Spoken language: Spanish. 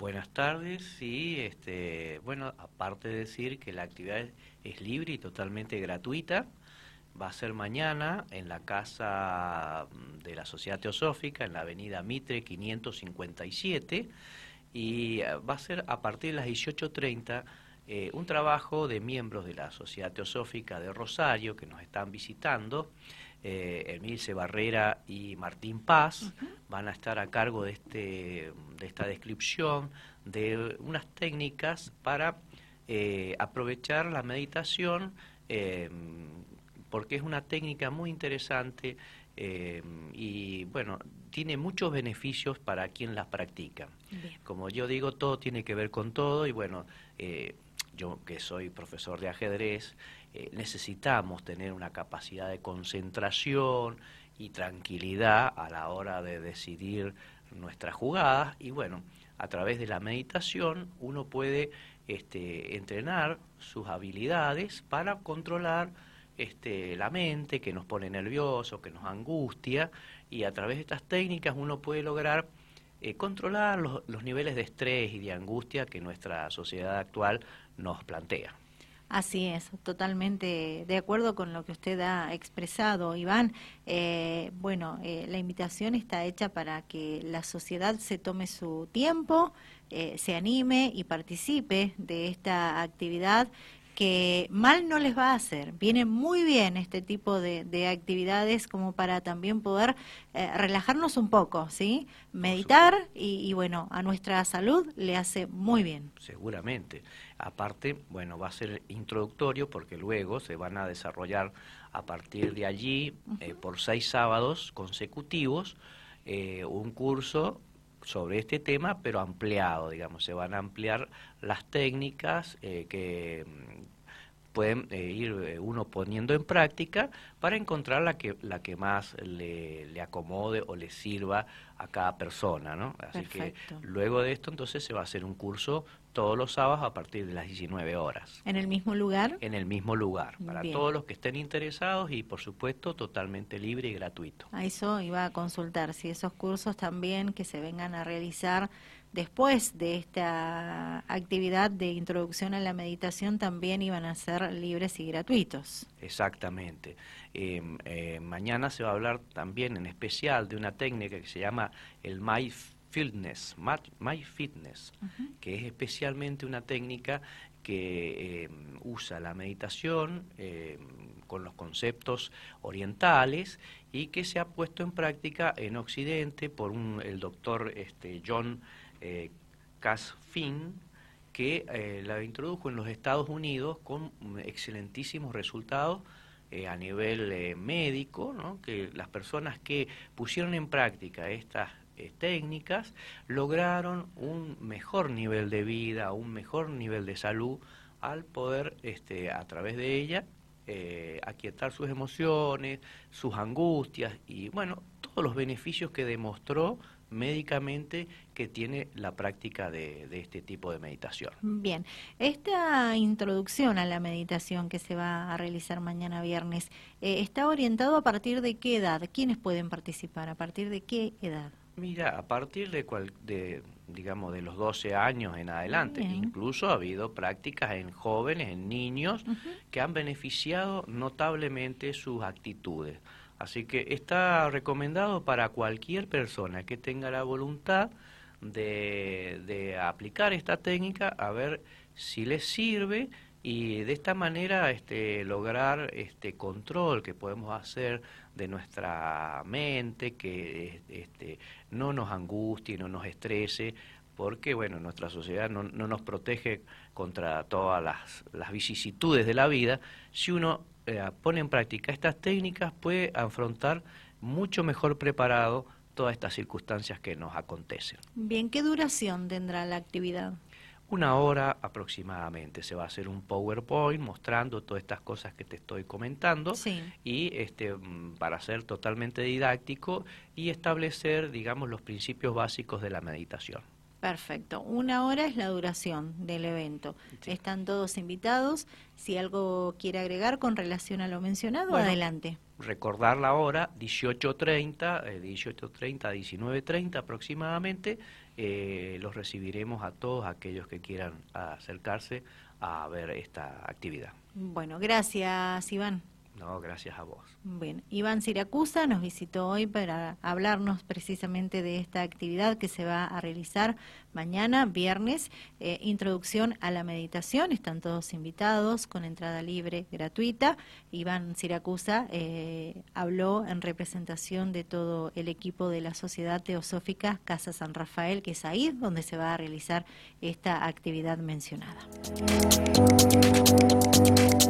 Buenas tardes, sí, este, bueno, aparte de decir que la actividad es libre y totalmente gratuita, va a ser mañana en la casa de la Sociedad Teosófica, en la avenida Mitre 557, y eh, va a ser a partir de las 18.30 eh, un trabajo de miembros de la Sociedad Teosófica de Rosario que nos están visitando. Eh, Emilce Barrera y Martín Paz van a estar a cargo de, este, de esta descripción de unas técnicas para eh, aprovechar la meditación, eh, porque es una técnica muy interesante eh, y bueno, tiene muchos beneficios para quien la practica. Como yo digo, todo tiene que ver con todo y bueno, yo que soy profesor de ajedrez, eh, necesitamos tener una capacidad de concentración y tranquilidad a la hora de decidir nuestras jugadas. Y bueno, a través de la meditación uno puede este, entrenar sus habilidades para controlar este, la mente que nos pone nervioso, que nos angustia. Y a través de estas técnicas uno puede lograr eh, controlar los niveles de estrés y de angustia que nuestra sociedad actual nos plantea. Así es, totalmente de acuerdo con lo que usted ha expresado, Iván. Eh, bueno, eh, la invitación está hecha para que la sociedad se tome su tiempo, eh, se anime y participe de esta actividad que mal no les va a hacer. Viene muy bien este tipo de, actividades como para también poder relajarnos un poco, ¿sí? Meditar y, y, bueno, a nuestra salud le hace muy bien. Seguramente. Aparte, bueno, va a ser introductorio porque luego se van a desarrollar a partir de allí, eh, por seis sábados consecutivos, eh, un curso sobre este tema, pero ampliado, digamos, se van a ampliar las técnicas eh, que pueden ir uno poniendo en práctica para encontrar la que la que más le, le acomode o le sirva a cada persona, ¿no? Así que luego de esto entonces se va a hacer un curso todos los sábados a partir de las 19 horas. ¿En el mismo lugar? En el mismo lugar, para todos los que estén interesados y por supuesto totalmente libre y gratuito. A eso iba a consultar, si esos cursos también que se vengan a realizar después de esta actividad de introducción a la meditación también iban a ser libres y gratuitos. Exactamente. Em, eh, mañana se va a hablar también en especial de una técnica que se llama el MyFitness Fitness, My Fitness, que es especialmente una técnica que em, usa la meditación em, con los conceptos orientales y que se ha puesto en práctica en Occidente por un, el doctor este, John eh, Casfin, que eh, la introdujo en los Estados Unidos con excelentísimos resultados eh, a nivel eh, médico, ¿no? que las personas que pusieron en práctica estas técnicas lograron un mejor nivel de vida, un mejor nivel de salud al poder este, a través de ella aquietar sus emociones, sus angustias y bueno, todos los beneficios que demostró médicamente que tiene la práctica de, este tipo de meditación. Bien, esta introducción a la meditación que se va a realizar mañana viernes, eh, ¿está orientado a partir de qué edad? ¿Quiénes pueden participar? ¿A partir de qué edad? Mira, a partir de, cual, de digamos, de los 12 años en adelante. Incluso ha habido prácticas en jóvenes, en niños, que han beneficiado notablemente sus actitudes. Así que está recomendado para cualquier persona que tenga la voluntad de, aplicar esta técnica a ver si les sirve y de esta manera este, lograr este control que podemos hacer de nuestra mente, que este, no nos angustie, no nos estrese, porque bueno, nuestra sociedad no, nos protege contra todas las, las vicisitudes de la vida. Si uno eh, pone en práctica estas técnicas puede afrontar mucho mejor preparado todas estas circunstancias que nos acontecen. Bien, ¿qué duración tendrá la actividad? Una hora aproximadamente. Se va a hacer un PowerPoint mostrando todas estas cosas que te estoy comentando y este mm, para ser totalmente didáctico y establecer, digamos, los principios básicos de la meditación. Perfecto. Una hora es la duración del evento. Están todos invitados. Si algo quiere agregar con relación a lo mencionado, adelante. Recordar la hora, 18.30, 18.30 a 19.30 aproximadamente, eh, los recibiremos a todos aquellos que quieran acercarse a ver esta actividad. Bueno, gracias Iván. No, gracias a vos. Bueno, Iván Siracusa nos visitó hoy para hablarnos precisamente de esta actividad que se va a realizar mañana, viernes, eh, introducción a la meditación. Están todos invitados con entrada libre, gratuita. Iván Siracusa eh, habló en representación de todo el equipo de la Sociedad Teosófica Casa San Rafael, que es ahí donde se va a realizar esta actividad mencionada.